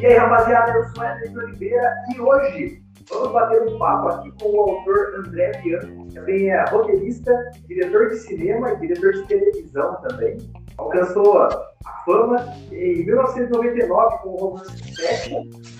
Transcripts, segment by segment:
E aí, rapaziada, eu sou Edson Oliveira e hoje vamos bater um papo aqui com o autor André Bianco, que também é roteirista, diretor de cinema e diretor de televisão também. Alcançou a fama em 1999 com o Romance 7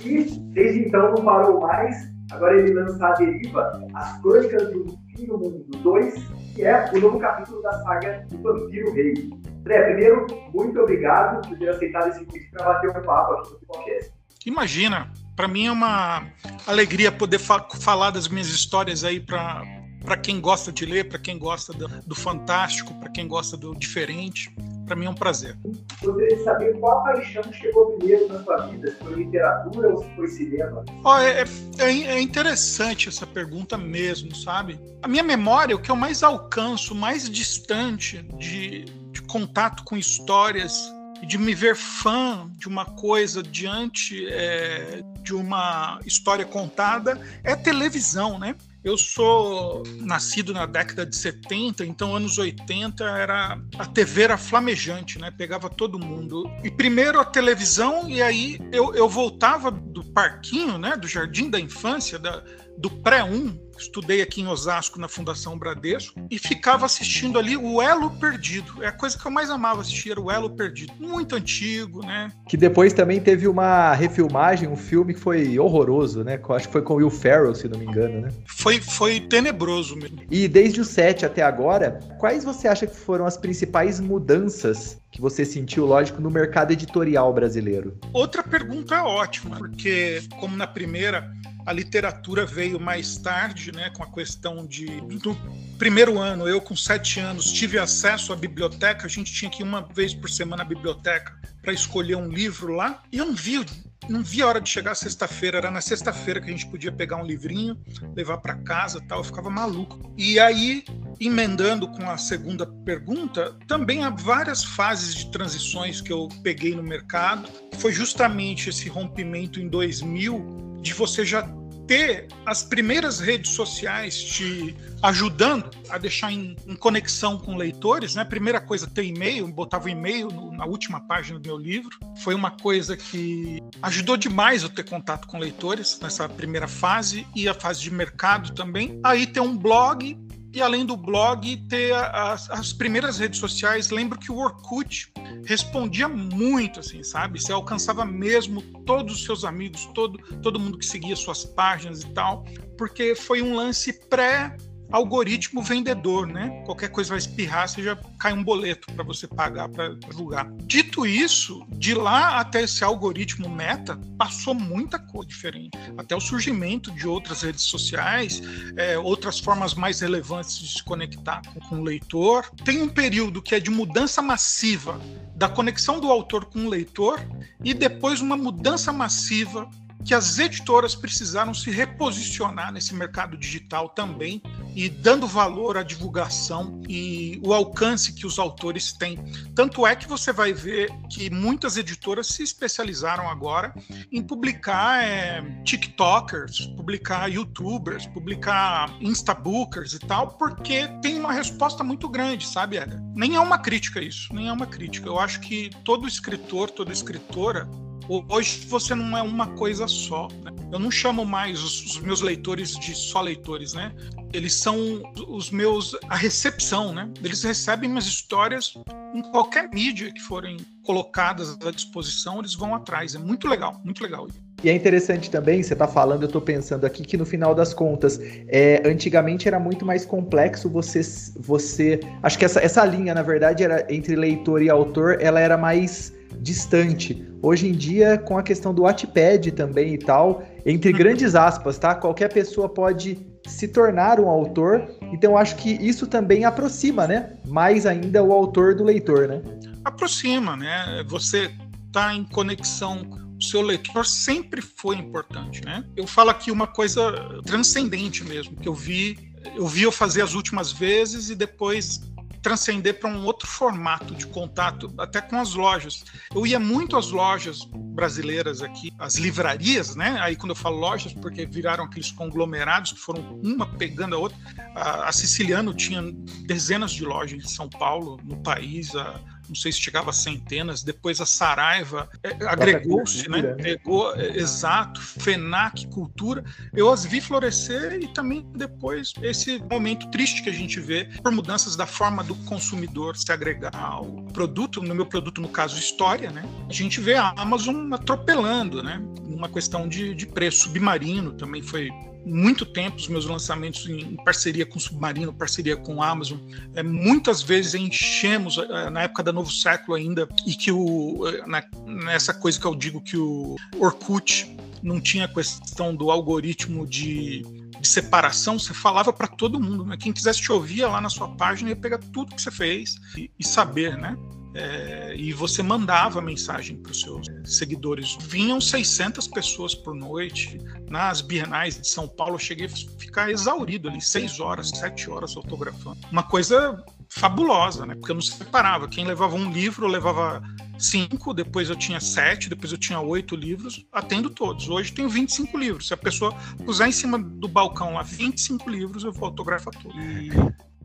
e desde então não parou mais. Agora ele lança a deriva As Crônicas do Fim do Mundo 2, que é o novo capítulo da saga do Vampiro Rei. André, primeiro, muito obrigado por ter aceitado esse convite para bater um papo aqui no podcast. Imagina, para mim é uma alegria poder fa falar das minhas histórias aí para para quem gosta de ler, para quem gosta do, do fantástico, para quem gosta do diferente. Para mim é um prazer. Gostaria de saber qual paixão chegou primeiro na sua vida, se foi literatura ou se foi cinema? Oh, é, é, é, interessante essa pergunta mesmo, sabe? A minha memória, o que eu mais alcanço, mais distante de, de contato com histórias de me ver fã de uma coisa diante é, de uma história contada é televisão, né? Eu sou nascido na década de 70, então anos 80 era a TV era flamejante, né? Pegava todo mundo. E primeiro a televisão e aí eu, eu voltava do parquinho, né? Do jardim da infância, da, do pré-1, estudei aqui em Osasco na Fundação Bradesco e ficava assistindo ali o Elo Perdido. É a coisa que eu mais amava assistir, era o Elo Perdido. Muito antigo, né? Que depois também teve uma refilmagem, um filme que foi horroroso, né? Acho que foi com Will Ferrell, se não me engano, né? Foi, foi tenebroso mesmo. E desde o 7 até agora, quais você acha que foram as principais mudanças que você sentiu, lógico, no mercado editorial brasileiro? Outra pergunta ótima, porque como na primeira a literatura veio mais tarde, né, com a questão de. No primeiro ano, eu com sete anos tive acesso à biblioteca, a gente tinha que ir uma vez por semana à biblioteca para escolher um livro lá, e eu não vi não vi a hora de chegar sexta-feira, era na sexta-feira que a gente podia pegar um livrinho, levar para casa, tal, eu ficava maluco. E aí, emendando com a segunda pergunta, também há várias fases de transições que eu peguei no mercado. Foi justamente esse rompimento em 2000 de você já ter as primeiras redes sociais te ajudando a deixar em, em conexão com leitores, né? Primeira coisa, ter e-mail, botava o e-mail na última página do meu livro. Foi uma coisa que ajudou demais eu ter contato com leitores nessa primeira fase e a fase de mercado também. Aí ter um blog e além do blog ter as, as, primeiras redes sociais, lembro que o Orkut respondia muito, assim, sabe? Você alcançava mesmo todos os seus amigos, todo, todo mundo que seguia suas páginas e tal, porque foi um lance pré algoritmo vendedor, né? Qualquer coisa vai espirrar, você já cai um boleto para você pagar para divulgar. Dito isso, de lá até esse algoritmo meta, passou muita coisa diferente. Até o surgimento de outras redes sociais, é, outras formas mais relevantes de se conectar com, com o leitor. Tem um período que é de mudança massiva da conexão do autor com o leitor e depois uma mudança massiva que as editoras precisaram se reposicionar nesse mercado digital também e dando valor à divulgação e o alcance que os autores têm. Tanto é que você vai ver que muitas editoras se especializaram agora em publicar é, TikTokers, publicar YouTubers, publicar Instabookers e tal, porque tem uma resposta muito grande, sabe, Eda? Nem é uma crítica isso, nem é uma crítica. Eu acho que todo escritor, toda escritora Hoje você não é uma coisa só. Né? Eu não chamo mais os, os, meus leitores de só leitores, né? Eles são os meus a recepção, né? Eles recebem minhas histórias em qualquer mídia que forem colocadas à disposição, eles vão atrás. É muito legal, muito legal. E é interessante também, você está falando, eu estou pensando aqui que no final das contas, é, antigamente era muito mais complexo você. você acho que essa, essa linha, na verdade, era entre leitor e autor, ela era mais distante. Hoje em dia, com a questão do Wattpad também e tal, entre grandes aspas, tá? Qualquer pessoa pode se tornar um autor. Então, acho que isso também aproxima, né? Mais ainda o autor do leitor, né? Aproxima, né? Você tá em conexão o seu leitor sempre foi importante, né? Eu falo aqui uma coisa transcendente mesmo, que eu vi, eu vi eu fazer as últimas vezes e depois transcender para um outro formato de contato, até com as lojas. Eu ia muito às lojas brasileiras aqui, as livrarias, né? Aí quando eu falo lojas, porque viraram aqueles conglomerados que foram uma pegando a outra. A, a Siciliano tinha dezenas de lojas em São Paulo, no país. A, não sei se chegava a centenas, depois a Saraiva é, agregou-se, né? Pegou, é, exato, FENAC, cultura. Eu as vi florescer e também depois esse momento triste que a gente vê por mudanças da forma do consumidor se agregar ao produto, no meu produto, no caso, história, né? A gente vê a Amazon atropelando, né? Uma questão de, de preço submarino também foi muito tempo os meus lançamentos em, parceria com o Submarino, parceria com Amazon. É, muitas vezes enchemos, é, na época da Novo Século ainda, e que o, é, na, nessa coisa que eu digo que o Orkut não tinha questão do algoritmo de, de separação, você falava para todo mundo. Né? Quem quisesse te ouvir lá na sua página ia pegar tudo que você fez e, e saber, né? É, e você mandava mensagem para os seus seguidores. Vinham 600 pessoas por noite. Nas bienais de São Paulo, eu cheguei a ficar exaurido ali, 6 horas, 7 horas autografando. Uma coisa fabulosa, né? Porque eu não separava. Quem levava um livro, eu levava cinco, depois eu tinha sete, depois eu tinha oito livros, atendo todos. Hoje tenho 25 livros. Se a pessoa puser em cima do balcão lá 25 livros, eu vou autografar todos. E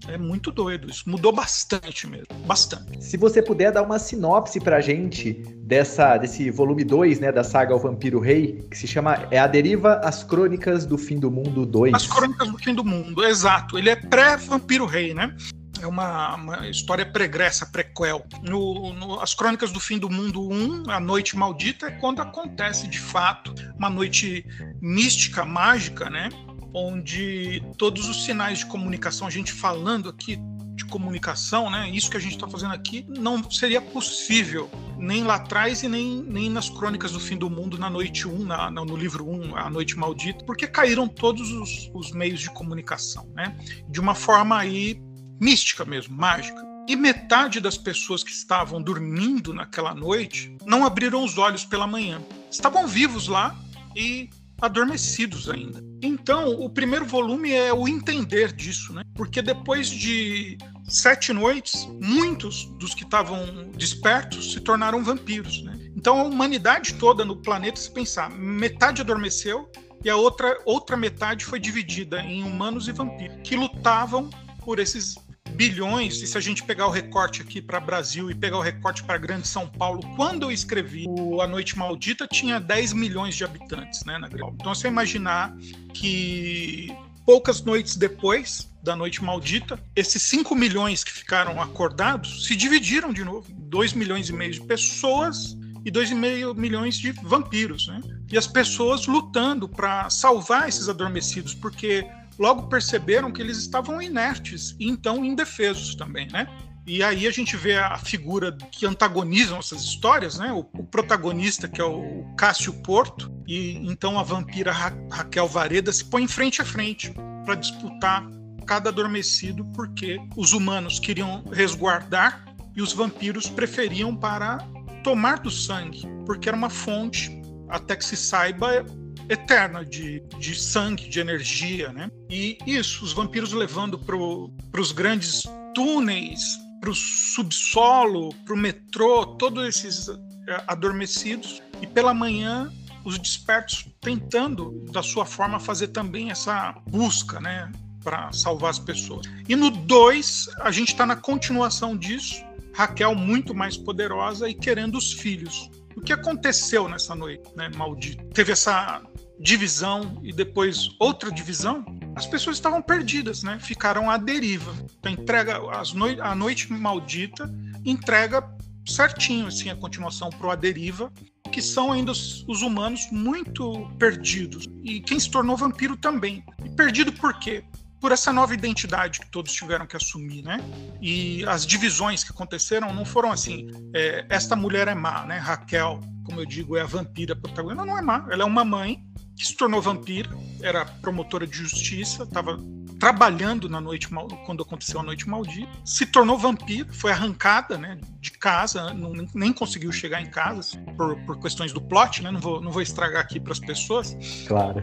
é muito doido isso. Mudou bastante mesmo. Bastante. Se você puder dar uma sinopse pra gente dessa, desse volume 2, né, da saga O Vampiro Rei, que se chama É a Deriva, As Crônicas do Fim do Mundo 2. As Crônicas do Fim do Mundo, exato. Ele é pré-Vampiro Rei, né? é uma, uma, história pregressa, prequel. No, no, As Crônicas do Fim do Mundo 1, A Noite Maldita, é quando acontece de fato uma noite mística, mágica, né? Onde todos os sinais de comunicação, a gente falando aqui de comunicação, né? Isso que a gente está fazendo aqui não seria possível nem lá atrás e nem, nem nas crônicas do fim do mundo na noite 1, na, no livro 1, A Noite Maldita, porque caíram todos os, os meios de comunicação, né? De uma forma aí mística mesmo, mágica. E metade das pessoas que estavam dormindo naquela noite não abriram os olhos pela manhã. Estavam vivos lá e adormecidos ainda. Então, o primeiro volume é o entender disso, né? Porque depois de sete noites, muitos dos que estavam despertos se tornaram vampiros, né? Então, a humanidade toda no planeta, se pensar, metade adormeceu e a outra, outra metade foi dividida em humanos e vampiros, que lutavam por esses bilhões, e se a gente pegar o recorte aqui para Brasil e pegar o recorte para Grande São Paulo, quando eu escrevi A Noite Maldita, tinha 10 milhões de habitantes, né, na Grande Então, você imaginar que poucas noites depois da Noite Maldita, esses 5 milhões que ficaram acordados se dividiram de novo. 2 milhões e meio de pessoas e 2,5 milhões de vampiros, né? E as pessoas lutando para salvar esses adormecidos, porque logo perceberam que eles estavam inertes e então indefesos também, né? E aí a gente vê a figura que antagonizam essas histórias, né? O, o protagonista, que é o Cássio Porto, e então a vampira Ra Raquel Vareda se põe frente a frente para disputar cada adormecido, porque os humanos queriam resguardar e os vampiros preferiam para tomar do sangue, porque era uma fonte, até que se saiba, eterna de, de sangue, de energia, né? E isso, os vampiros levando para os grandes túneis, para o subsolo, para o metrô, todos esses eh, adormecidos, e pela manhã os despertos tentando, da sua forma, fazer também essa busca, né? Para salvar as pessoas. E no 2, a gente está na continuação disso, Raquel muito mais poderosa e querendo os filhos. O que aconteceu nessa noite, né, maldito? Teve essa divisão e depois outra divisão, as pessoas estavam perdidas, né? Ficaram à deriva. Então, entrega as a noite maldita entrega certinho assim a continuação para o A Deriva, que são ainda os, os, humanos muito perdidos. E quem se tornou vampiro também. E perdido por quê? Por essa nova identidade que todos tiveram que assumir, né? E as divisões que aconteceram não foram assim, é, esta mulher é má, né? Raquel, como eu digo, é a vampira protagonista. Não, não é má. Ela é uma mãe que se tornou vampira, era promotora de justiça, estava trabalhando na noite quando aconteceu a noite maldita, se tornou vampira, foi arrancada né, de casa, não, nem conseguiu chegar em casa assim, por, por, questões do plot, né, não, vou, não vou estragar aqui para as pessoas. Claro.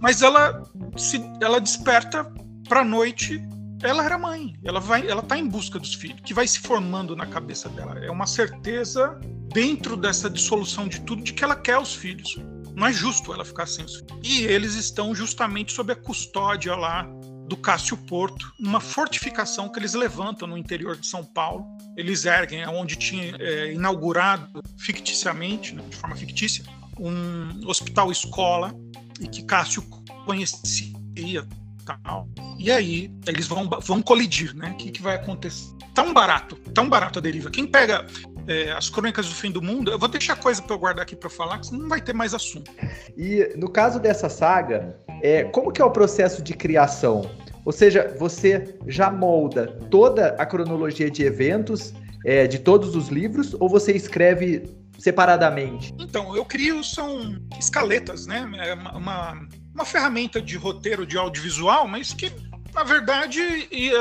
Mas ela se, ela desperta para noite ela era mãe, ela vai, ela tá em busca dos filhos, que vai se formando na cabeça dela. É uma certeza dentro dessa dissolução de tudo de que ela quer os filhos não é justo ela ficar sem os filhos. E eles estão justamente sob a custódia lá do Cássio Porto, numa fortificação que eles levantam no interior de São Paulo. Eles erguem é onde tinha é, inaugurado ficticiamente, né, de forma fictícia, um hospital escola e que Cássio conhecia tal. E aí eles vão, vão colidir, né? O que, que vai acontecer? Tão barato, tão barato a deriva. Quem pega é, as crônicas do fim do mundo, eu vou deixar coisa para eu guardar aqui para falar, que não vai ter mais assunto. E no caso dessa saga, é, como que é o processo de criação? Ou seja, você já molda toda a cronologia de eventos é, de todos os livros ou você escreve separadamente? Então, eu crio são escaletas, né? É uma, uma ferramenta de roteiro de audiovisual, mas que na verdade,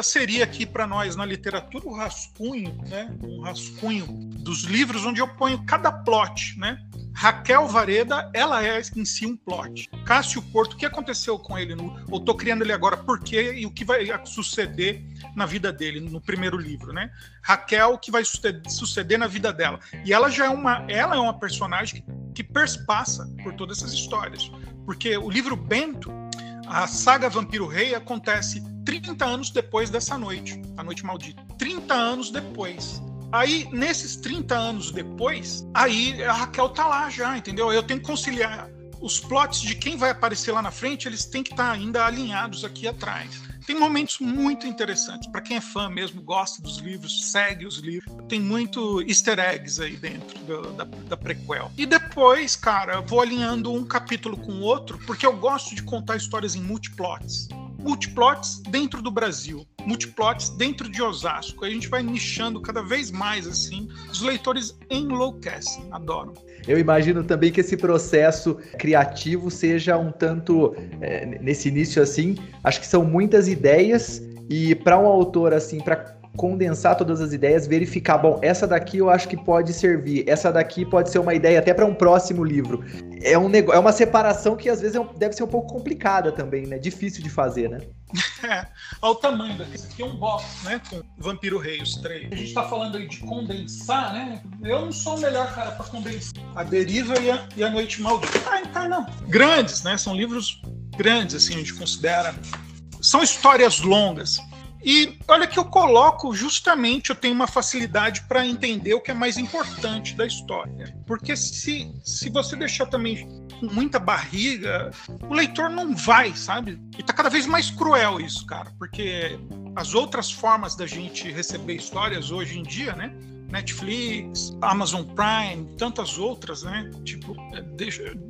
seria aqui para nós na literatura o rascunho, né? Um rascunho dos livros onde eu ponho cada plot, né? Raquel Vareda, ela é em si um plot. Cássio Porto, o que aconteceu com ele? No, estou criando ele agora, por quê e o que vai suceder na vida dele, no primeiro livro, né? Raquel, o que vai suceder na vida dela. E ela já é uma, ela é uma personagem que perspassa por todas essas histórias. Porque o livro Bento, a saga Vampiro Rei acontece 30 anos depois dessa noite, a noite maldita. 30 anos depois. Aí, nesses 30 anos depois, aí a Raquel tá lá já, entendeu? Eu tenho que conciliar os plots de quem vai aparecer lá na frente, eles têm que estar tá ainda alinhados aqui atrás. Tem momentos muito interessantes. Para quem é fã mesmo, gosta dos livros, segue os livros. Tem muito easter eggs aí dentro do, da, da prequel. E depois, cara, vou alinhando um capítulo com o outro, porque eu gosto de contar histórias em multiplots multiplots dentro do Brasil, multiplots dentro de Osasco. A gente vai nichando cada vez mais assim. Os leitores enlouquecem, adoram. Eu imagino também que esse processo criativo seja um tanto é, nesse início assim. Acho que são muitas ideias e para um autor assim, para condensar todas as ideias, verificar, bom, essa daqui eu acho que pode servir, essa daqui pode ser uma ideia até para um próximo livro. É, um é uma separação que às vezes é deve ser um pouco complicada também, né? Difícil de fazer, né? É, olha o tamanho daqui. Esse aqui é um box, né? Com Vampiro Rei, os três. A gente tá falando aí de condensar, né? Eu não sou o melhor cara para condensar. A Deriva e a, e a Noite Maldita. Ah, então não. Grandes, né? São livros grandes, assim, a gente considera. São histórias longas. E olha que eu coloco justamente, eu tenho uma facilidade para entender o que é mais importante da história. Porque se, se você deixar também com muita barriga, o leitor não vai, sabe? E tá cada vez mais cruel isso, cara, porque as outras formas da gente receber histórias hoje em dia, né? Netflix, Amazon Prime, tantas outras, né? Tipo, é,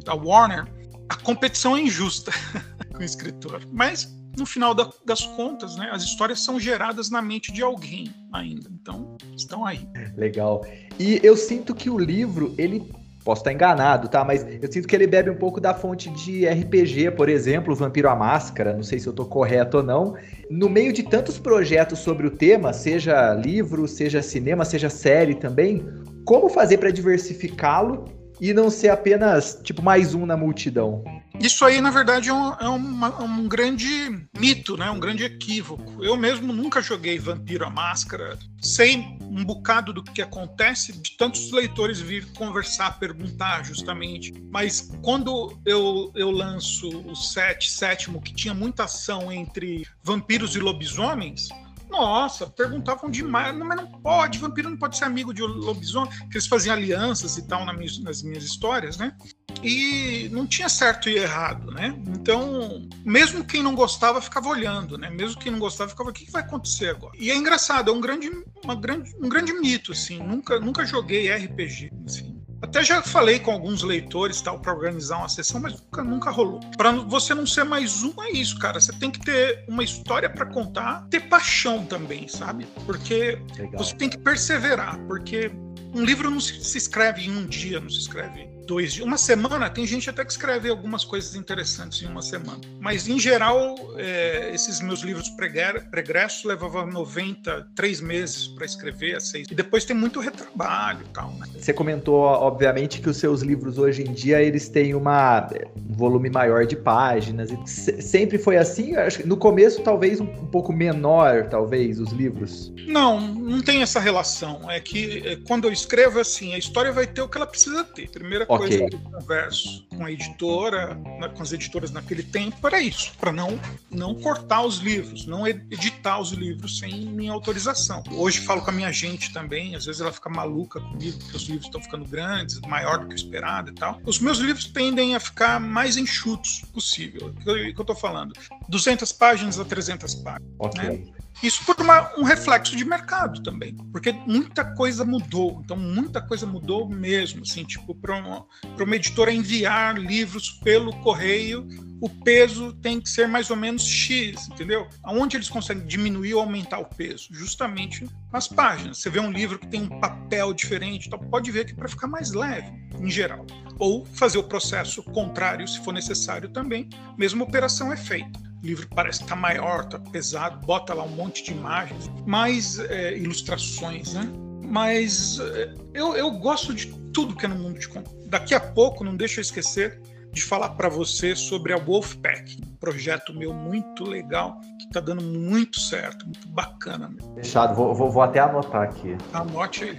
a Warner, a competição é injusta com o escritor. Mas no final da, das contas, né, as histórias são geradas na mente de alguém ainda. Então, estão aí. Legal. E eu sinto que o livro, ele posso estar enganado, tá? Mas eu sinto que ele bebe um pouco da fonte de RPG, por exemplo, Vampiro à Máscara, não sei se eu estou correto ou não. No meio de tantos projetos sobre o tema, seja livro, seja cinema, seja série também, como fazer para diversificá-lo e não ser apenas, tipo, mais um na multidão? Isso aí, na verdade, é um, é uma, um grande mito, né? um grande equívoco. Eu mesmo nunca joguei Vampiro à Máscara, sei um bocado do que acontece, de tantos leitores vir conversar, perguntar justamente. Mas quando eu, eu lanço o set, sétimo, que tinha muita ação entre vampiros e lobisomens, nossa, perguntavam demais, mas não pode, vampiro não pode ser amigo de lobisomem, que eles faziam alianças e tal nas minhas histórias, né? E não tinha certo e errado, né? Então, mesmo quem não gostava ficava olhando, né? Mesmo quem não gostava ficava, o que vai acontecer agora? E é engraçado, é um grande, uma grande, um grande mito, assim. Nunca, nunca joguei RPG, assim. Até já falei com alguns leitores tal para organizar uma sessão, mas nunca, nunca rolou. Para você não ser mais um é isso, cara. Você tem que ter uma história para contar, ter paixão também, sabe? Porque Legal. você tem que perseverar, porque um livro não se escreve em um dia, não se escreve dois dias. Uma semana, tem gente até que escreve algumas coisas interessantes em uma semana. Mas, em geral, é, esses meus livros pregressos levavam 90, três meses para escrever, seis. E depois tem muito retrabalho e tal. Né? Você comentou, obviamente, que os seus livros hoje em dia eles têm uma, um volume maior de páginas. sempre foi assim? No começo, talvez um, um pouco menor, talvez, os livros? Não, não tem essa relação. É que é, quando eu escrevo assim, a história vai ter o que ela precisa ter. Primeira okay. coisa que eu converso com a editora, com as editoras naquele tempo, era isso, para não, não cortar os livros, não editar os livros sem minha autorização. Hoje falo com a minha gente também, às vezes ela fica maluca comigo, porque os livros estão ficando grandes, maior do que o esperado e tal. Os meus livros tendem a ficar mais enxutos possível, o que eu estou falando. 200 páginas a 300 páginas. Okay. Né? Isso por uma, um reflexo de mercado também, porque muita coisa mudou. Então, muita coisa mudou mesmo. Assim, tipo, para uma, uma editora enviar livros pelo correio, o peso tem que ser mais ou menos X, entendeu? Aonde eles conseguem diminuir ou aumentar o peso? Justamente nas páginas. Você vê um livro que tem um papel diferente, então pode ver que é para ficar mais leve, em geral. Ou fazer o processo contrário, se for necessário também, mesmo operação é feita o livro parece que está maior, está pesado, bota lá um monte de imagens, mais é, ilustrações, né? Mas é, eu, eu gosto de tudo que é no mundo de conto. Daqui a pouco, não deixa eu esquecer de falar para você sobre a Wolfpack, um projeto meu muito legal, que está dando muito certo, muito bacana. Meu. Fechado, vou, vou, vou até anotar aqui. Anote aí.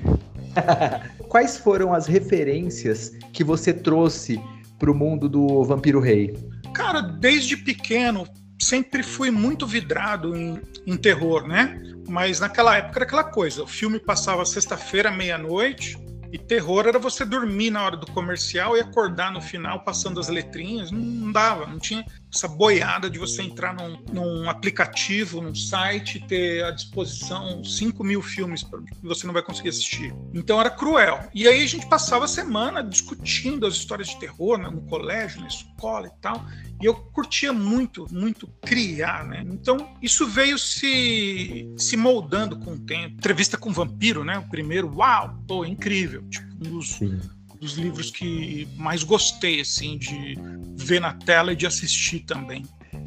Quais foram as referências que você trouxe para o mundo do Vampiro Rei? Cara, desde pequeno, sempre fui muito vidrado em, em terror, né? Mas naquela época era aquela coisa: o filme passava sexta-feira, meia-noite, e terror era você dormir na hora do comercial e acordar no final passando as letrinhas. Não, não dava, não tinha essa boiada de você entrar num, num aplicativo, num site, ter à disposição 5 mil filmes que você não vai conseguir assistir. Então era cruel. E aí a gente passava a semana discutindo as histórias de terror né, no colégio, na escola e tal. E eu curtia muito, muito criar, né? Então isso veio se, se moldando com o tempo. Entrevista com o Vampiro, né? O primeiro, uau, pô, incrível. Tipo, um dos, Sim dos livros que mais gostei, assim, de ver na tela e de assistir também.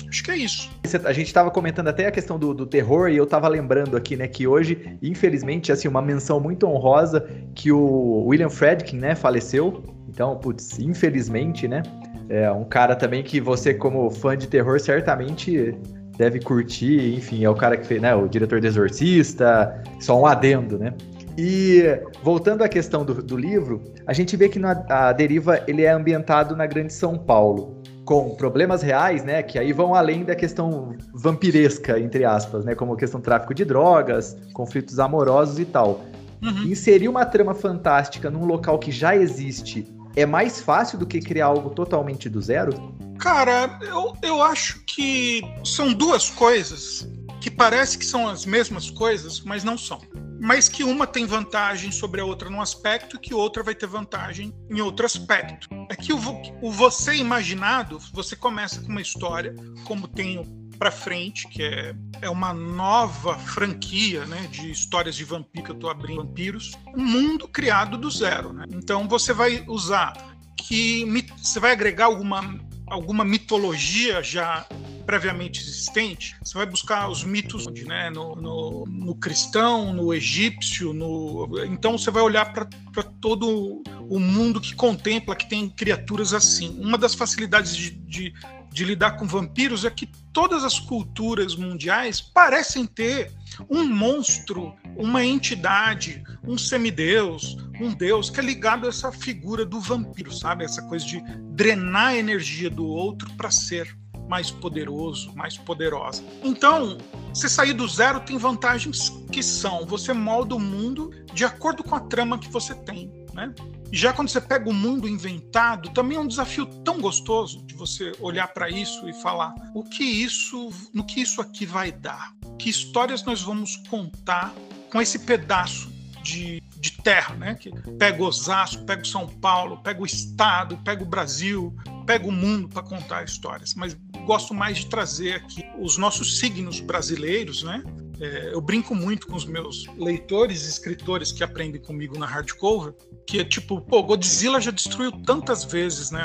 Acho que é isso. A gente estava comentando até a questão do, do, terror e eu estava lembrando aqui, né, que hoje, infelizmente, assim, uma menção muito honrosa que o William Fredkin, né, faleceu. Então, putz, infelizmente, né, é um cara também que você, como fã de terror, certamente deve curtir. Enfim, é o cara que fez, né, o diretor do Exorcista, só um adendo, né. E voltando à questão do, do livro, a gente vê que na, a deriva ele é ambientado na Grande São Paulo, com problemas reais, né, que aí vão além da questão vampiresca, entre aspas, né, como a questão do tráfico de drogas, conflitos amorosos e tal. Uhum. Inserir uma trama fantástica num local que já existe é mais fácil do que criar algo totalmente do zero? Cara, eu, eu acho que são duas coisas que parece que são as mesmas coisas, mas não são mas que uma tem vantagem sobre a outra num aspecto e que outra vai ter vantagem em outro aspecto. É que o, o você imaginado, você começa com uma história, como tem para frente, que é, é uma nova franquia né, de histórias de vampiro que eu estou abrindo vampiros, um mundo criado do zero. Né? Então você vai usar que você vai agregar alguma, alguma mitologia já previamente existente, você vai buscar os mitos né, no, no, no cristão, no egípcio, no... então você vai olhar para todo o mundo que contempla que tem criaturas assim. Uma das facilidades de, de, de lidar com vampiros é que todas as culturas mundiais parecem ter um monstro, uma entidade, um semideus, um deus que é ligado a essa figura do vampiro, sabe? Essa coisa de drenar a energia do outro para ser mais poderoso, mais poderosa. Então, você sair do zero tem vantagens que são: você molda o mundo de acordo com a trama que você tem, né? Já quando você pega o mundo inventado, também é um desafio tão gostoso de você olhar para isso e falar o que isso, no que isso aqui vai dar, que histórias nós vamos contar com esse pedaço de, de terra, né? Que pega Osasco, pega São Paulo, pega o Estado, pega o Brasil, pega o mundo para contar histórias. Mas gosto mais de trazer aqui os nossos signos brasileiros, né? É, eu brinco muito com os meus leitores e escritores que aprendem comigo na hardcover, que é tipo, pô, Godzilla já destruiu tantas vezes, né?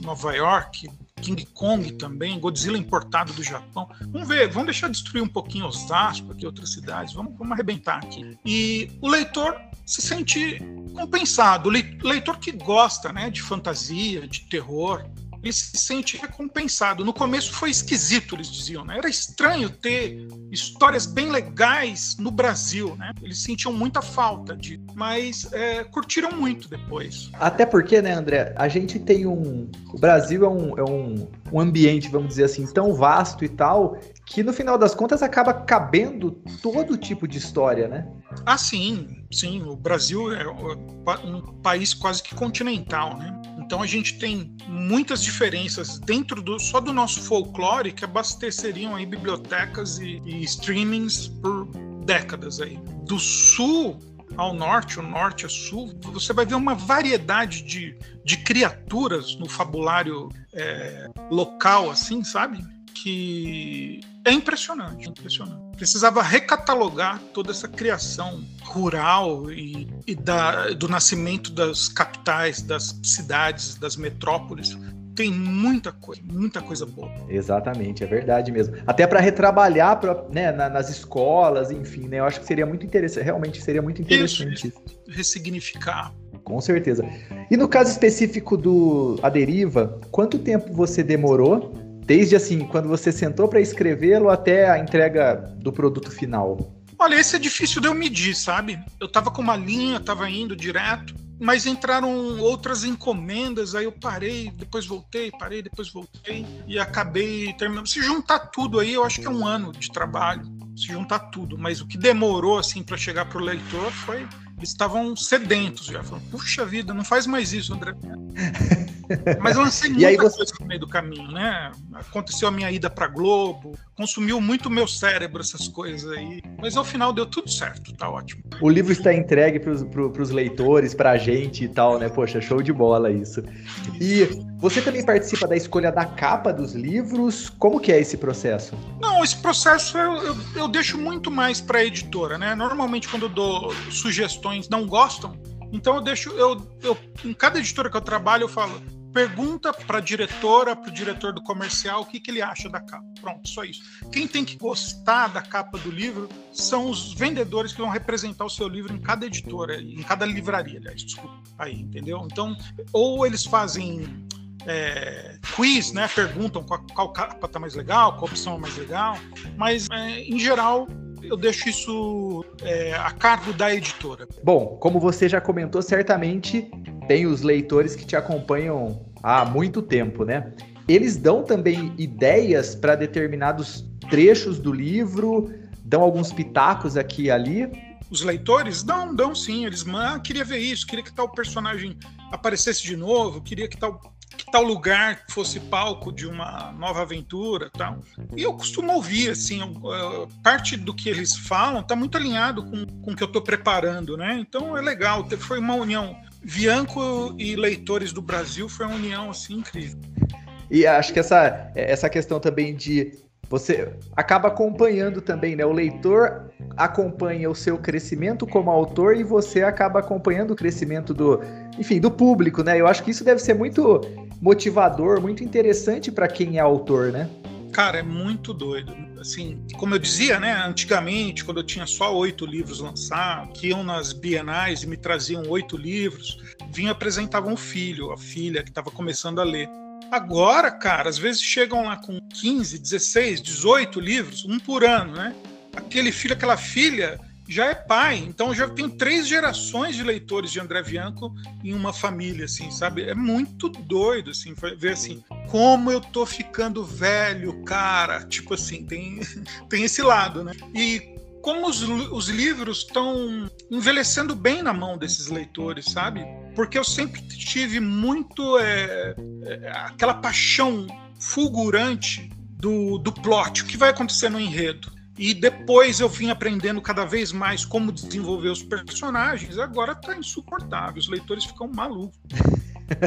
Nova York, King Kong também, Godzilla importado do Japão. Vamos ver, vamos deixar destruir um pouquinho Osasco, aqui outras cidades, vamos, vamos arrebentar aqui. E o leitor se sente compensado, o leitor que gosta, né, de fantasia, de terror, ele se sente recompensado. No começo foi esquisito, eles diziam, né? Era estranho ter histórias bem legais no Brasil, né? Eles sentiam muita falta de, mas é, curtiram muito depois. Até porque, né, André, a gente tem um, o Brasil é um, é um, um ambiente, vamos dizer assim, tão vasto e tal, que no final das contas acaba cabendo todo tipo de história, né? Ah, sim, sim. O Brasil é um país quase que continental, né? Então a gente tem muitas diferenças dentro do só do nosso folclore que abasteceriam aí bibliotecas e, e streamings por décadas aí. Do sul ao norte, o norte a sul, você vai ver uma variedade de, de criaturas no fabulário é, local, assim, sabe? Que é impressionante, impressionante. Precisava recatalogar toda essa criação rural e, e da, do nascimento das capitais, das cidades, das metrópoles tem muita coisa, muita coisa boa. Exatamente, é verdade mesmo. Até para retrabalhar pra, né, na, nas escolas, enfim, né? Eu acho que seria muito interessante, realmente seria muito interessante isso. Ressignificar. Com certeza. E no caso específico do A Deriva, quanto tempo você demorou Desde assim, quando você sentou para escrevê-lo até a entrega do produto final? Olha, esse é difícil de eu medir, sabe? Eu tava com uma linha, tava indo direto, mas entraram outras encomendas, aí eu parei, depois voltei, parei, depois voltei e acabei terminando. Se juntar tudo aí, eu acho que é um ano de trabalho, se juntar tudo, mas o que demorou assim para chegar pro leitor foi eles estavam sedentos já, falaram, puxa vida, não faz mais isso, André. Mas eu lancei muita você... coisa no meio do caminho, né? Aconteceu a minha ida para Globo, consumiu muito meu cérebro essas coisas aí. Mas ao final deu tudo certo, tá ótimo. O livro está entregue para os leitores, para a gente e tal, né? Poxa, show de bola isso. E você também participa da escolha da capa dos livros? Como que é esse processo? Não, esse processo eu, eu, eu deixo muito mais para a editora, né? Normalmente quando eu dou sugestões não gostam, então eu deixo, eu, eu, em cada editora que eu trabalho, eu falo, pergunta para a diretora, para o diretor do comercial, o que, que ele acha da capa. Pronto, só isso. Quem tem que gostar da capa do livro são os vendedores que vão representar o seu livro em cada editora, em cada livraria, aliás, desculpa. Aí, entendeu? Então, ou eles fazem é, quiz, né? Perguntam qual, qual capa tá mais legal, qual opção é mais legal, mas é, em geral eu deixo isso é, a cargo da editora. Bom, como você já comentou, certamente tem os leitores que te acompanham há muito tempo, né? Eles dão também ideias para determinados trechos do livro, dão alguns pitacos aqui e ali. Os leitores dão, dão sim. Eles, ah, queria ver isso, queria que tal personagem aparecesse de novo, queria que tal que tal lugar fosse palco de uma nova aventura tal. E eu costumo ouvir, assim, parte do que eles falam está muito alinhado com, com o que eu estou preparando, né? Então é legal, foi uma união. Bianco e leitores do Brasil foi uma união, assim, incrível. E acho que essa, essa questão também de você acaba acompanhando também, né? O leitor acompanha o seu crescimento como autor e você acaba acompanhando o crescimento do, enfim, do público, né? Eu acho que isso deve ser muito motivador, muito interessante para quem é autor, né? Cara, é muito doido. Assim, como eu dizia, né? Antigamente, quando eu tinha só oito livros lançados, que iam nas bienais e me traziam oito livros, vinha apresentavam um filho, a filha que estava começando a ler. Agora, cara, às vezes chegam lá com 15, 16, 18 livros, um por ano, né? Aquele filho, aquela filha já é pai, então já tem três gerações de leitores de André Bianco em uma família, assim, sabe? É muito doido, assim, ver assim, como eu tô ficando velho, cara. Tipo assim, tem, tem esse lado, né? E como os, os livros estão envelhecendo bem na mão desses leitores, sabe? Porque eu sempre tive muito é, é, aquela paixão fulgurante do, do plot, o que vai acontecer no enredo. E depois eu vim aprendendo cada vez mais como desenvolver os personagens. Agora tá insuportável, os leitores ficam malucos.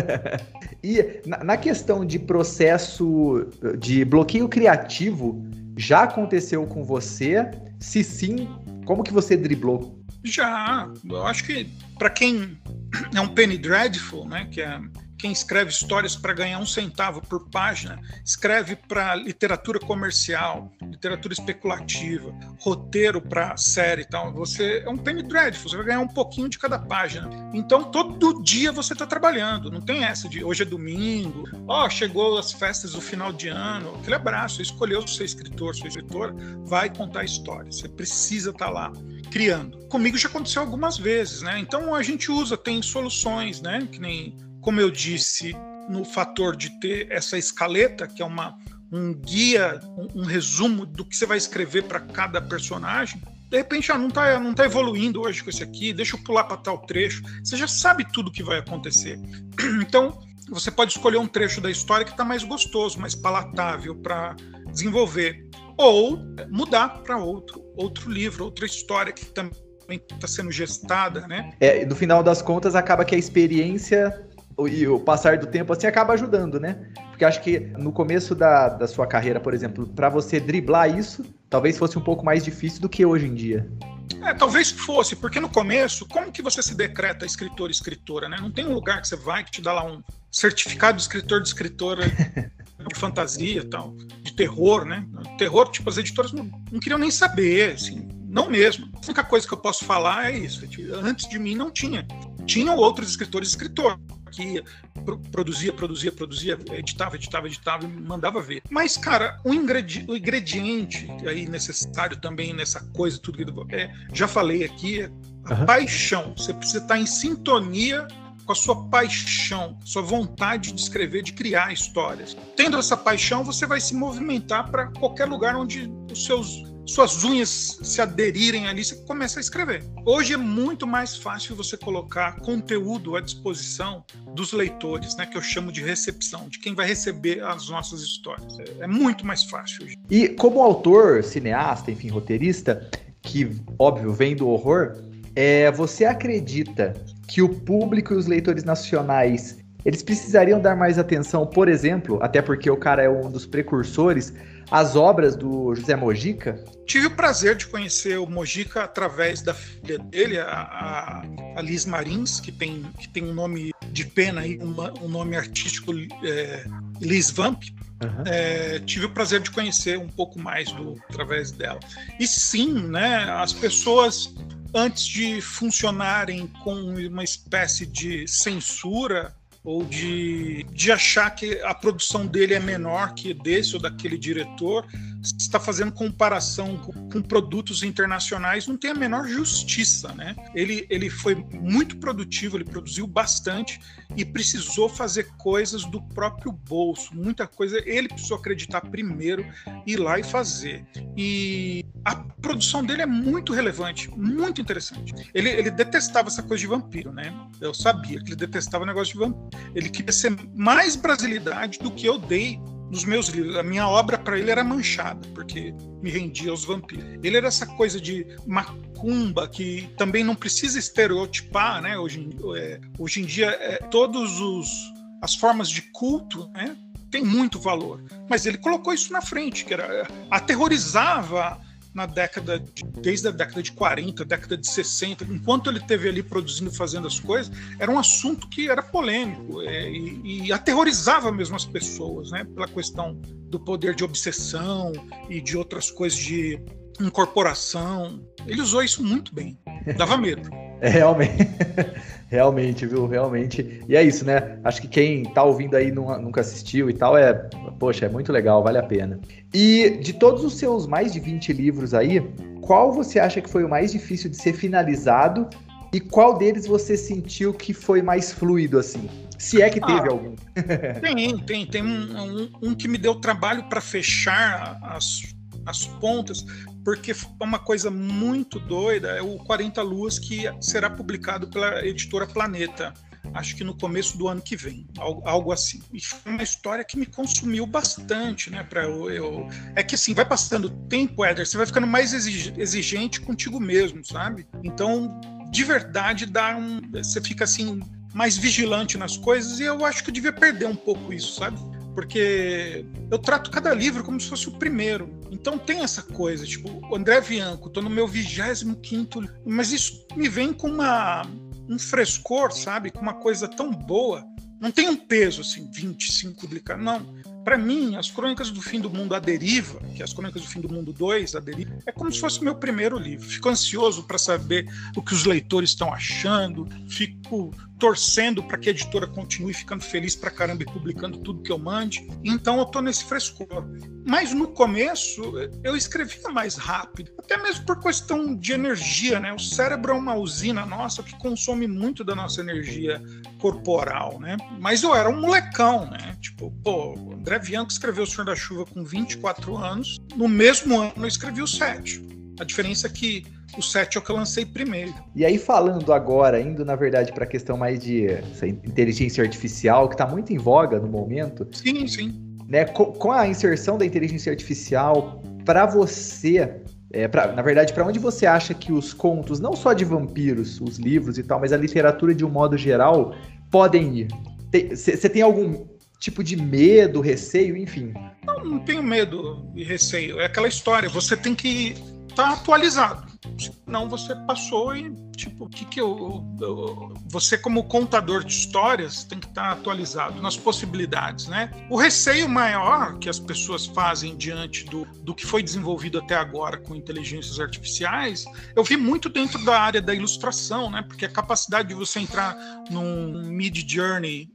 e na questão de processo de bloqueio criativo, já aconteceu com você? Se sim, como que você driblou? Já, eu acho que para quem é um Penny Dreadful, né, que é quem escreve histórias para ganhar um centavo por página, escreve para literatura comercial, literatura especulativa, roteiro para série e tal. Você é um penny dreadful, você vai ganhar um pouquinho de cada página. Então, todo dia você está trabalhando. Não tem essa de hoje é domingo, ó, oh, chegou as festas do final de ano. Aquele abraço, escolheu ser escritor, sua escritora, vai contar histórias. Você precisa estar tá lá criando. Comigo já aconteceu algumas vezes, né? Então a gente usa, tem soluções, né? Que nem, como eu disse, no fator de ter essa escaleta, que é uma, um guia, um, um resumo do que você vai escrever para cada personagem. De repente, ah, não está não tá evoluindo hoje com esse aqui, deixa eu pular para tal trecho. Você já sabe tudo o que vai acontecer. Então, você pode escolher um trecho da história que está mais gostoso, mais palatável para desenvolver ou mudar para outro, outro livro, outra história que também está sendo gestada, né? É, no final das contas, acaba que a experiência e o passar do tempo assim acaba ajudando, né? Porque acho que no começo da, da sua carreira, por exemplo, para você driblar isso, talvez fosse um pouco mais difícil do que hoje em dia. É, talvez fosse, porque no começo, como que você se decreta escritor escritora, né? Não tem um lugar que você vai que te dá lá um certificado de escritor de escritora de fantasia e tal, de terror, né? Terror, tipo, as editoras não, não queriam nem saber, assim, não mesmo. A única coisa que eu posso falar é isso. Antes de mim não tinha. Tinham outros escritores e escritores que produzia, produzia, produzia, editava, editava, editava e mandava ver. Mas, cara, o ingrediente, o ingrediente aí necessário também nessa coisa, tudo que é, já falei aqui, é a uhum. paixão. Você precisa estar em sintonia com a sua paixão, sua vontade de escrever, de criar histórias. Tendo essa paixão, você vai se movimentar para qualquer lugar onde os seus suas unhas se aderirem ali, você começa a escrever. Hoje é muito mais fácil você colocar conteúdo à disposição dos leitores, né, que eu chamo de recepção, de quem vai receber as nossas histórias. É, é muito mais fácil hoje. E como autor, cineasta, enfim, roteirista, que óbvio vem do horror, é, você acredita que o público e os leitores nacionais eles precisariam dar mais atenção, por exemplo, até porque o cara é um dos precursores, às obras do José Mojica? Tive o prazer de conhecer o Mojica através da filha dele, a, a Liz Marins, que tem, que tem um nome de pena aí, um, um nome artístico, é, Liz Vamp. Uhum. É, tive o prazer de conhecer um pouco mais do através dela. E sim, né, as pessoas antes de funcionarem com uma espécie de censura ou de, de achar que a produção dele é menor que desse ou daquele diretor, está fazendo comparação com, com, produtos internacionais, não tem a menor justiça, né? Ele, ele foi muito produtivo, ele produziu bastante e precisou fazer coisas do próprio bolso, muita coisa ele precisou acreditar primeiro, ir lá e fazer. E a produção dele é muito relevante, muito interessante. Ele, ele detestava essa coisa de vampiro, né? Eu sabia que ele detestava o negócio de vampiro. Ele queria ser mais brasilidade do que eu dei nos meus livros. A minha obra para ele era manchada, porque me rendia aos vampiros. Ele era essa coisa de macumba que também não precisa estereotipar, né? Hoje, é, hoje em dia, é, todos os as formas de culto, né? Tem muito valor. Mas ele colocou isso na frente, que era aterrorizava na década de, desde a década de 40, década de 60, enquanto ele teve ali produzindo, fazendo as coisas, era um assunto que era polêmico é, e, e, aterrorizava mesmo as pessoas, né, pela questão do poder de obsessão e de outras coisas de incorporação. Ele usou isso muito bem, dava medo. É, realmente, realmente, viu? Realmente. E é isso, né? Acho que quem tá ouvindo aí nunca assistiu e tal, é. Poxa, é muito legal, vale a pena. E de todos os seus mais de 20 livros aí, qual você acha que foi o mais difícil de ser finalizado e qual deles você sentiu que foi mais fluido, assim? Se é que teve ah, algum. tem, tem. Tem um, um, um que me deu trabalho para fechar as, as pontas, porque é uma coisa muito doida, é o 40 Luas que será publicado pela editora Planeta. Acho que no começo do ano que vem, algo assim. E foi uma história que me consumiu bastante, né? Para eu, eu, é que assim, vai passando tempo, Éder, você vai ficando mais exigente contigo mesmo, sabe? Então, de verdade, dá um, você fica assim mais vigilante nas coisas e eu acho que eu devia perder um pouco isso, sabe? Porque eu trato cada livro como se fosse o primeiro. Então tem essa coisa, tipo, André Bianco, tô no meu 25 mas isso me vem com uma, um frescor, sabe? Com uma coisa tão boa. não tem um peso assim, 25 publicados, não. Para mim, as Crônicas do Fim do Mundo, A Deriva, que é as Crônicas do Fim do Mundo 2, A Deriva, é como se fosse o meu primeiro livro. Fico ansioso para saber o que os leitores estão achando, fico torcendo para que a editora continue ficando feliz para caramba e publicando tudo que eu mande. Então eu tô nesse frescor. Mas no começo eu escrevia mais rápido, até mesmo por questão de energia, né? O cérebro é uma usina nossa que consome muito da nossa energia corporal, né? Mas eu era um molecão, né? Tipo, pô, o André Bianco escreveu O Senhor da Chuva com 24 anos, no mesmo ano eu escrevi o 7. A diferença é que o 7 é o que eu lancei primeiro. E aí, falando agora, indo na verdade para a questão mais de inteligência artificial, que está muito em voga no momento. Sim, sim. Né, com, com a inserção da inteligência artificial, para você, é, pra, na verdade, para onde você acha que os contos, não só de vampiros, os livros e tal, mas a literatura de um modo geral, podem ir? Você tem, algum tipo de medo, receio, enfim? Não, não tenho medo e receio. É aquela história. Você tem que estar tá atualizado. Senão você passou e, tipo, o que que eu, eu, Você, como contador de histórias, tem que estar atualizado nas possibilidades, né? O receio maior que as pessoas fazem diante do, do que foi desenvolvido até agora com inteligências artificiais, eu vi muito dentro da área da ilustração, né? Porque a capacidade de você entrar num Mid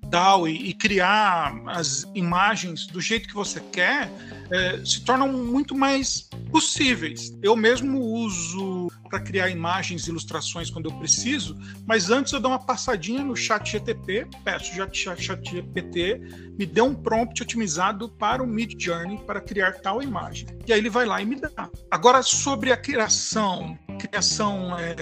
DAO e, e criar as imagens do jeito que você quer é, se tornam muito mais possíveis. Eu mesmo uso para criar imagens e ilustrações quando eu preciso, mas antes eu dou uma passadinha no chat GTP, peço chat GPT, me dê um prompt otimizado para o Mid Journey para criar tal imagem. E aí ele vai lá e me dá. Agora, sobre a criação, criação é,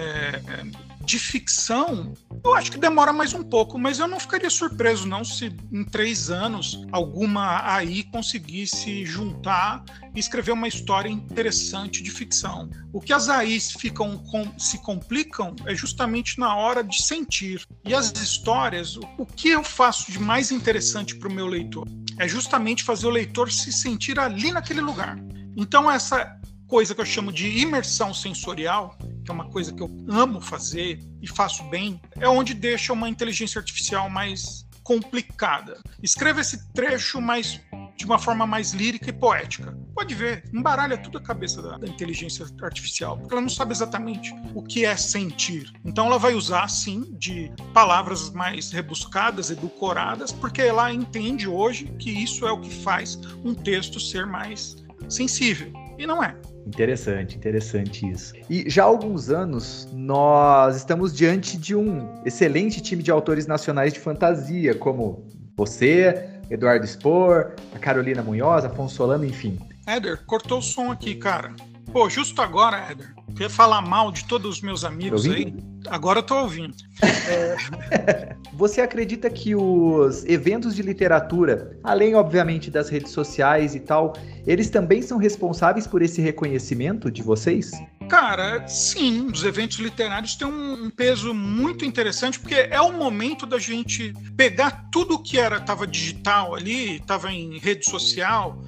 de ficção, eu acho que demora mais um pouco, mas eu não ficaria surpreso não se em três anos alguma AI conseguisse juntar e escrever uma história interessante de ficção. O que as AIs ficam com, se complicam é justamente na hora de sentir. E as histórias, o, o que eu faço de mais interessante para o meu leitor é justamente fazer o leitor se sentir ali naquele lugar. Então essa coisa que eu chamo de imersão sensorial, que é uma coisa que eu amo fazer e faço bem, é onde deixa uma inteligência artificial mais complicada. Escreva esse trecho mais de uma forma mais lírica e poética. Pode ver, embaralha tudo a cabeça da, da, inteligência artificial, porque ela não sabe exatamente o que é sentir. Então ela vai usar, sim, de palavras mais rebuscadas, edulcoradas, porque ela entende hoje que isso é o que faz um texto ser mais sensível. E não é. Interessante, interessante isso. E já há alguns anos nós estamos diante de um excelente time de autores nacionais de fantasia, como você, Eduardo Spor, a Carolina Munhoz, Afonso Solano, enfim. Éder, cortou o som aqui, cara. Pô, justo agora, Éder, queria falar mal de todos os meus amigos aí. Agora eu tô ouvindo. É... Você acredita que os eventos de literatura, além, obviamente, das redes sociais e tal, eles também são responsáveis por esse reconhecimento de vocês? Cara, sim, os eventos literários têm um peso muito interessante, porque é o momento da gente pegar tudo que era estava digital ali, estava em rede social,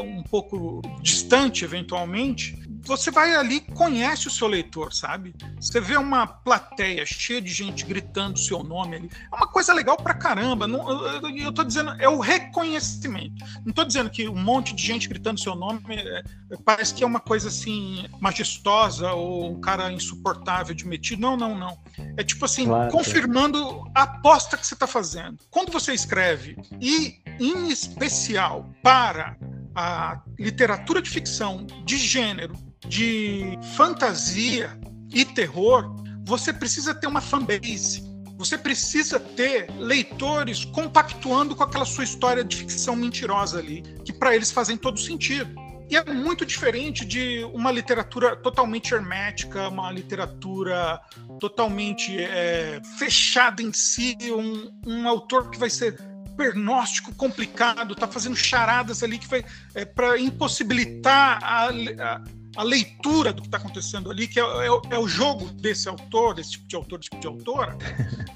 um pouco distante eventualmente, você vai ali conhece o seu leitor, sabe? Você vê uma plateia cheia de gente gritando o seu nome ali. É uma coisa legal pra caramba. Não, eu, tô dizendo, é o reconhecimento. Não tô dizendo que um monte de gente gritando seu nome é, parece que é uma coisa assim majestosa ou um cara insuportável de metido. Não, não, não. É tipo assim, claro. confirmando a aposta que você está fazendo. Quando você escreve, e em especial para a literatura de ficção de gênero de fantasia e terror, você precisa ter uma fanbase. Você precisa ter leitores compactuando com aquela sua história de ficção mentirosa ali, que para eles fazem todo sentido. E é muito diferente de uma literatura totalmente hermética, uma literatura totalmente é, fechada em si, um, um autor que vai ser pernóstico complicado, tá fazendo charadas ali que vai é, para impossibilitar a, a a leitura do que está acontecendo ali, que é, é, é, o jogo desse autor, desse tipo de autor, desse tipo de autora,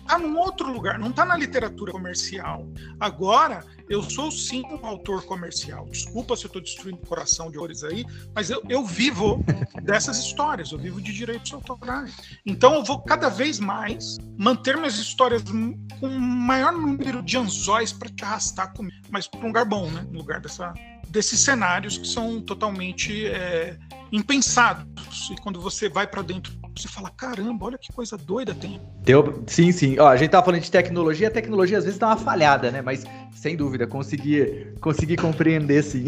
está num outro lugar, não está na literatura comercial. Agora eu sou sim um autor comercial. Desculpa se eu estou destruindo o coração de autores aí, mas eu, eu vivo dessas histórias, eu vivo de direitos autorais. Então eu vou cada vez mais manter minhas histórias com o maior número de anzóis para te arrastar comigo, mas para um lugar bom, né? No lugar dessa, desses cenários que são totalmente é, impensados. E quando você vai para dentro, você fala: caramba, olha que coisa doida tem. Deu, sim, sim. Ó, a gente tá falando de tecnologia, a tecnologia às vezes dá uma falhada, né? Mas sem dúvida, consegui, consegui compreender sim.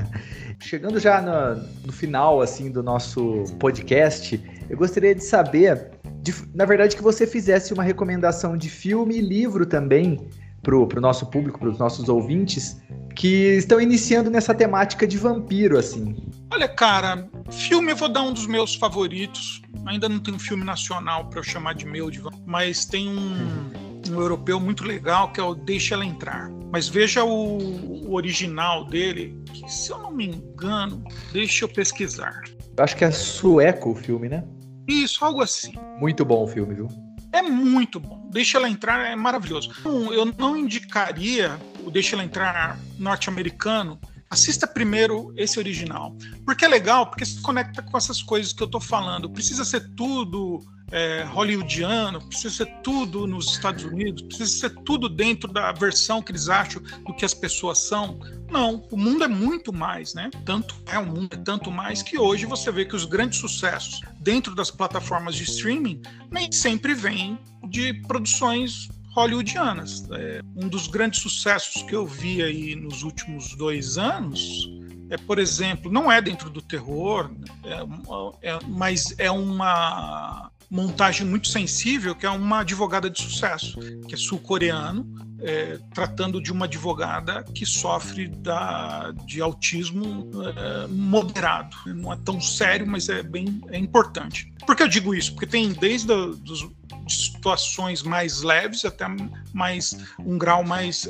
Chegando já no, no, final assim do nosso podcast, eu gostaria de saber, de, na verdade, que você fizesse uma recomendação de filme e livro também para o nosso público, para os nossos ouvintes, que estão iniciando nessa temática de vampiro, assim. Olha, cara, filme eu vou dar um dos meus favoritos. Ainda não tem um filme nacional para eu chamar de meu, de vampiro, mas tem um, um, europeu muito legal que é o Deixa Ela Entrar. Mas veja o, o original dele, que se eu não me engano, deixa eu pesquisar. Eu acho que é sueco o filme, né? Isso, algo assim. Muito bom o filme, viu? É muito bom. Deixa ela entrar, é maravilhoso. Eu não indicaria o Deixa ela entrar norte-americano. Assista primeiro esse original. Porque é legal, porque se conecta com essas coisas que eu tô falando. Precisa ser tudo é, hollywoodiano, precisa ser tudo nos Estados Unidos, precisa ser tudo dentro da versão que eles acham do que as pessoas são. Não, o mundo é muito mais, né? Tanto é o mundo é tanto mais que hoje você vê que os grandes sucessos dentro das plataformas de streaming nem sempre vêm de produções hollywoodianas. É, um dos grandes sucessos que eu vi aí nos últimos dois anos é, por exemplo, não é dentro do terror, é, é, mas é uma montagem muito sensível, que é uma advogada de sucesso, que é sul-coreano, é, tratando de uma advogada que sofre da, de autismo é, moderado. Não é tão sério, mas é bem é importante. Por que eu digo isso? Porque tem desde a, dos, de situações mais leves até mais um grau mais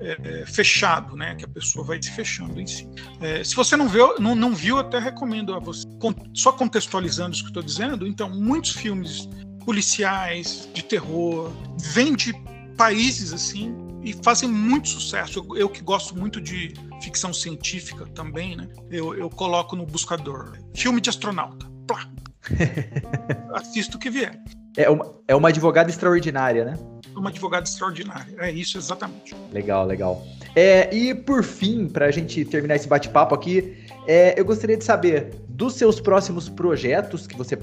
é, fechado, né? Que a pessoa vai se fechando em si. É, se você não viu, não, não viu, até recomendo a você. Só contextualizando isso que estou dizendo, então, muitos filmes policiais, de terror, vêm de países assim e fazem muito sucesso. Eu, eu, que gosto muito de ficção científica também, né? Eu, eu coloco no buscador filme de astronauta. Plá. Assisto o que vier. É uma, é uma advogada extraordinária, né? Uma advogada extraordinária. É isso exatamente. Legal, legal. É, e por fim, para a gente terminar esse bate-papo aqui, é, eu gostaria de saber dos seus próximos projetos, que você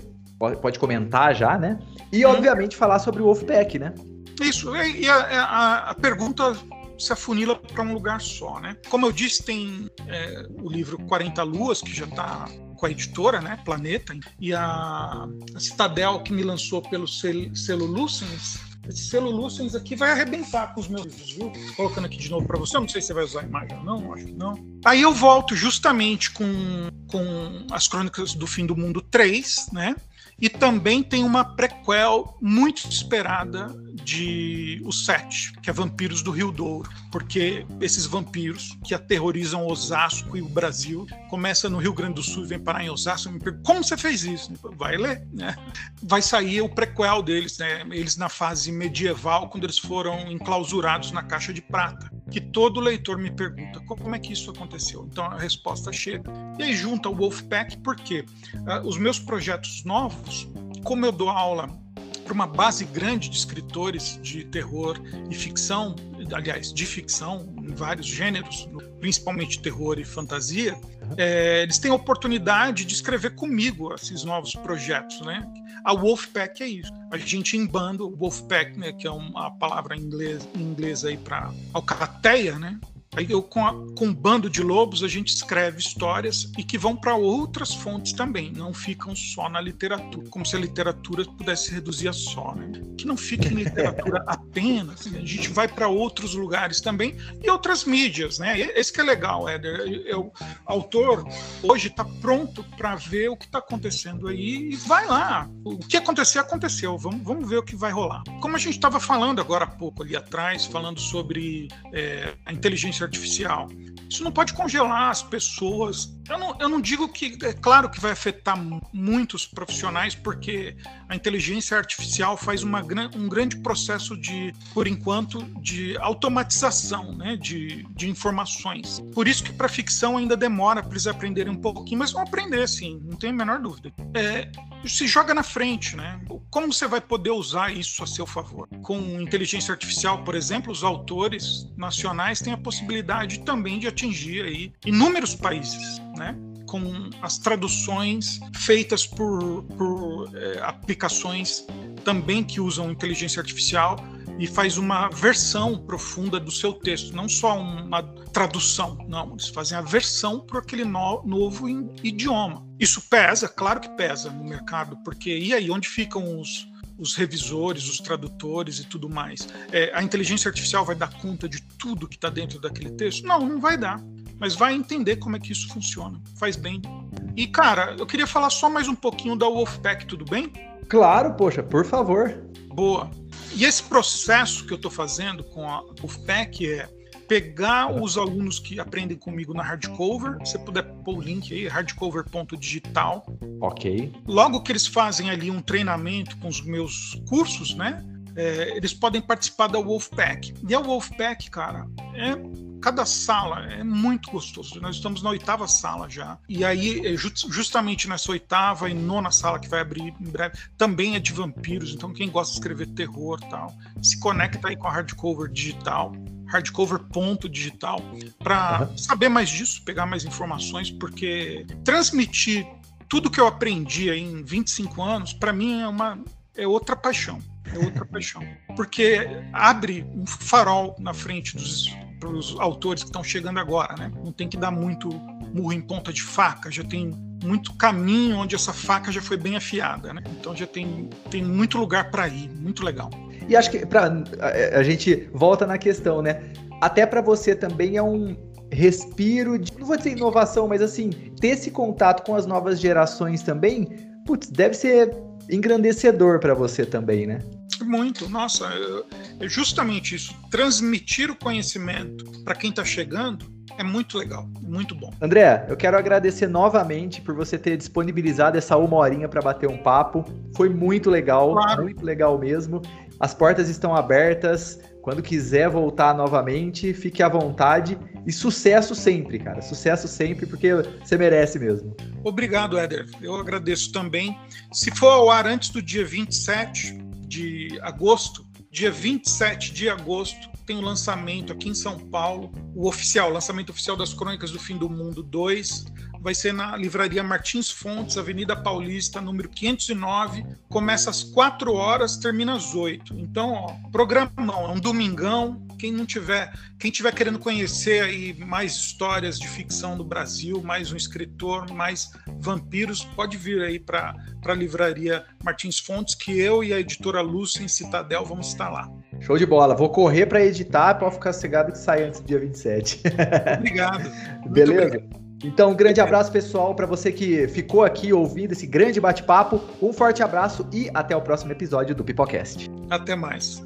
pode comentar já, né? E, hum. obviamente, falar sobre o Wolfpack, né? Isso, e a, a, a pergunta se afunila para um lugar só, né? Como eu disse, tem é, o livro 40 Luas, que já está com a editora, né, Planeta, e a, a Citadel, que me lançou pelo selo, selo Lucens, esse selo Lucens aqui vai arrebentar com os meus livros, viu? Colocando aqui de novo para você, eu não sei se você vai usar a imagem ou não, acho que não. Aí eu volto justamente com, com as Crônicas do Fim do Mundo 3, né? E também tem uma prequel muito esperada de O Sete, que é Vampiros do Rio Douro, porque esses vampiros que aterrorizam Osasco e o Brasil começa no Rio Grande do Sul e vem parar em Osasco. Me pergunto, como você fez isso? Vai ler, né? Vai sair o prequel deles, né? Eles na fase medieval, quando eles foram enclausurados na caixa de prata. Que todo leitor me pergunta como é que isso aconteceu. Então a resposta chega. E aí junta o Wolfpack, porque uh, os meus projetos novos, como eu dou aula para uma base grande de escritores de terror e ficção, aliás, de ficção, em vários gêneros, principalmente terror e fantasia, é, eles têm a oportunidade de escrever comigo esses novos projetos, né? A Wolfpack é isso. A gente em bando, Wolfpack, né, que é uma palavra em inglês aí para alcateia, né? Eu, com, a, com um bando de lobos, a gente escreve histórias e que vão para outras fontes também, não ficam só na literatura, como se a literatura pudesse reduzir a só, né? Que não fique em literatura apenas, a gente vai para outros lugares também e outras mídias, né? Esse que é legal, Éder. o autor hoje está pronto para ver o que está acontecendo aí e vai lá. O que acontecer, aconteceu. Vamos, vamos ver o que vai rolar. Como a gente estava falando agora há pouco ali atrás, falando sobre é, a inteligência artificial. Isso não pode congelar as pessoas. Eu não, eu não digo que, é claro que vai afetar muitos profissionais, porque a inteligência artificial faz uma, um grande processo de, por enquanto, de automatização né, de, de informações. Por isso que para ficção ainda demora para eles aprenderem um pouquinho, mas vão aprender sim, não tenho a menor dúvida. É, se joga na frente, né? Como você vai poder usar isso a seu favor? Com inteligência artificial, por exemplo, os autores nacionais têm a possibilidade também de atingir aí inúmeros países, né? com as traduções feitas por, por é, aplicações também que usam inteligência artificial e faz uma versão profunda do seu texto, não só uma tradução, não, eles fazem a versão para aquele no, novo idioma. Isso pesa, claro que pesa no mercado, porque e aí onde ficam os, os revisores, os tradutores e tudo mais? É, a inteligência artificial vai dar conta de tudo que está dentro daquele texto? Não, não vai dar. Mas vai entender como é que isso funciona. Faz bem. E, cara, eu queria falar só mais um pouquinho da Wolfpack, tudo bem? Claro, poxa, por favor. Boa. E esse processo que eu estou fazendo com a Wolfpack é pegar os alunos que aprendem comigo na hardcover, se você puder pôr o link aí, hardcover.digital. Ok. Logo que eles fazem ali um treinamento com os meus cursos, né? É, eles podem participar da Wolfpack. E a Wolfpack, cara, é cada sala é muito gostoso. Nós estamos na oitava sala já. E aí, é justamente nessa oitava e nona sala que vai abrir em breve, também é de vampiros. Então, quem gosta de escrever terror tal, se conecta aí com a hardcover digital hardcover.digital para uhum. saber mais disso, pegar mais informações, porque transmitir tudo que eu aprendi em 25 anos, para mim é uma é outra paixão, é outra paixão, porque abre um farol na frente dos para os autores que estão chegando agora, né? Não tem que dar muito murro em ponta de faca, já tem muito caminho onde essa faca já foi bem afiada, né? Então já tem, tem muito lugar para ir, muito legal. E acho que pra, a, a gente volta na questão, né? Até para você também é um respiro de, não vou dizer inovação, mas assim, ter esse contato com as novas gerações também, putz, deve ser engrandecedor para você também, né? Muito, nossa, é justamente isso. Transmitir o conhecimento para quem está chegando é muito legal, muito bom. André, eu quero agradecer novamente por você ter disponibilizado essa uma horinha para bater um papo. Foi muito legal, claro. muito legal mesmo. As portas estão abertas. Quando quiser voltar novamente, fique à vontade. E sucesso sempre, cara. Sucesso sempre, porque você merece mesmo. Obrigado, Éder. Eu agradeço também. Se for ao ar antes do dia 27 de agosto, dia 27 de agosto, tem o lançamento aqui em São Paulo, o oficial, lançamento oficial das Crônicas do Fim do Mundo 2 vai ser na Livraria Martins Fontes, Avenida Paulista, número 509. Começa às 4 horas, termina às 8. Então, ó, programão, é um domingão. Quem não tiver, quem tiver querendo conhecer aí mais histórias de ficção do Brasil, mais um escritor, mais vampiros, pode vir aí para a Livraria Martins Fontes, que eu e a editora Lúcia em Citadel vamos estar lá. Show de bola. Vou correr para editar, para ficar cegado que sai antes do dia 27. Obrigado. Beleza? Obrigado. Então, um grande abraço, pessoal, para você que ficou aqui ouvindo esse grande bate-papo. Um forte abraço e até o próximo episódio do Pipocast. Até mais.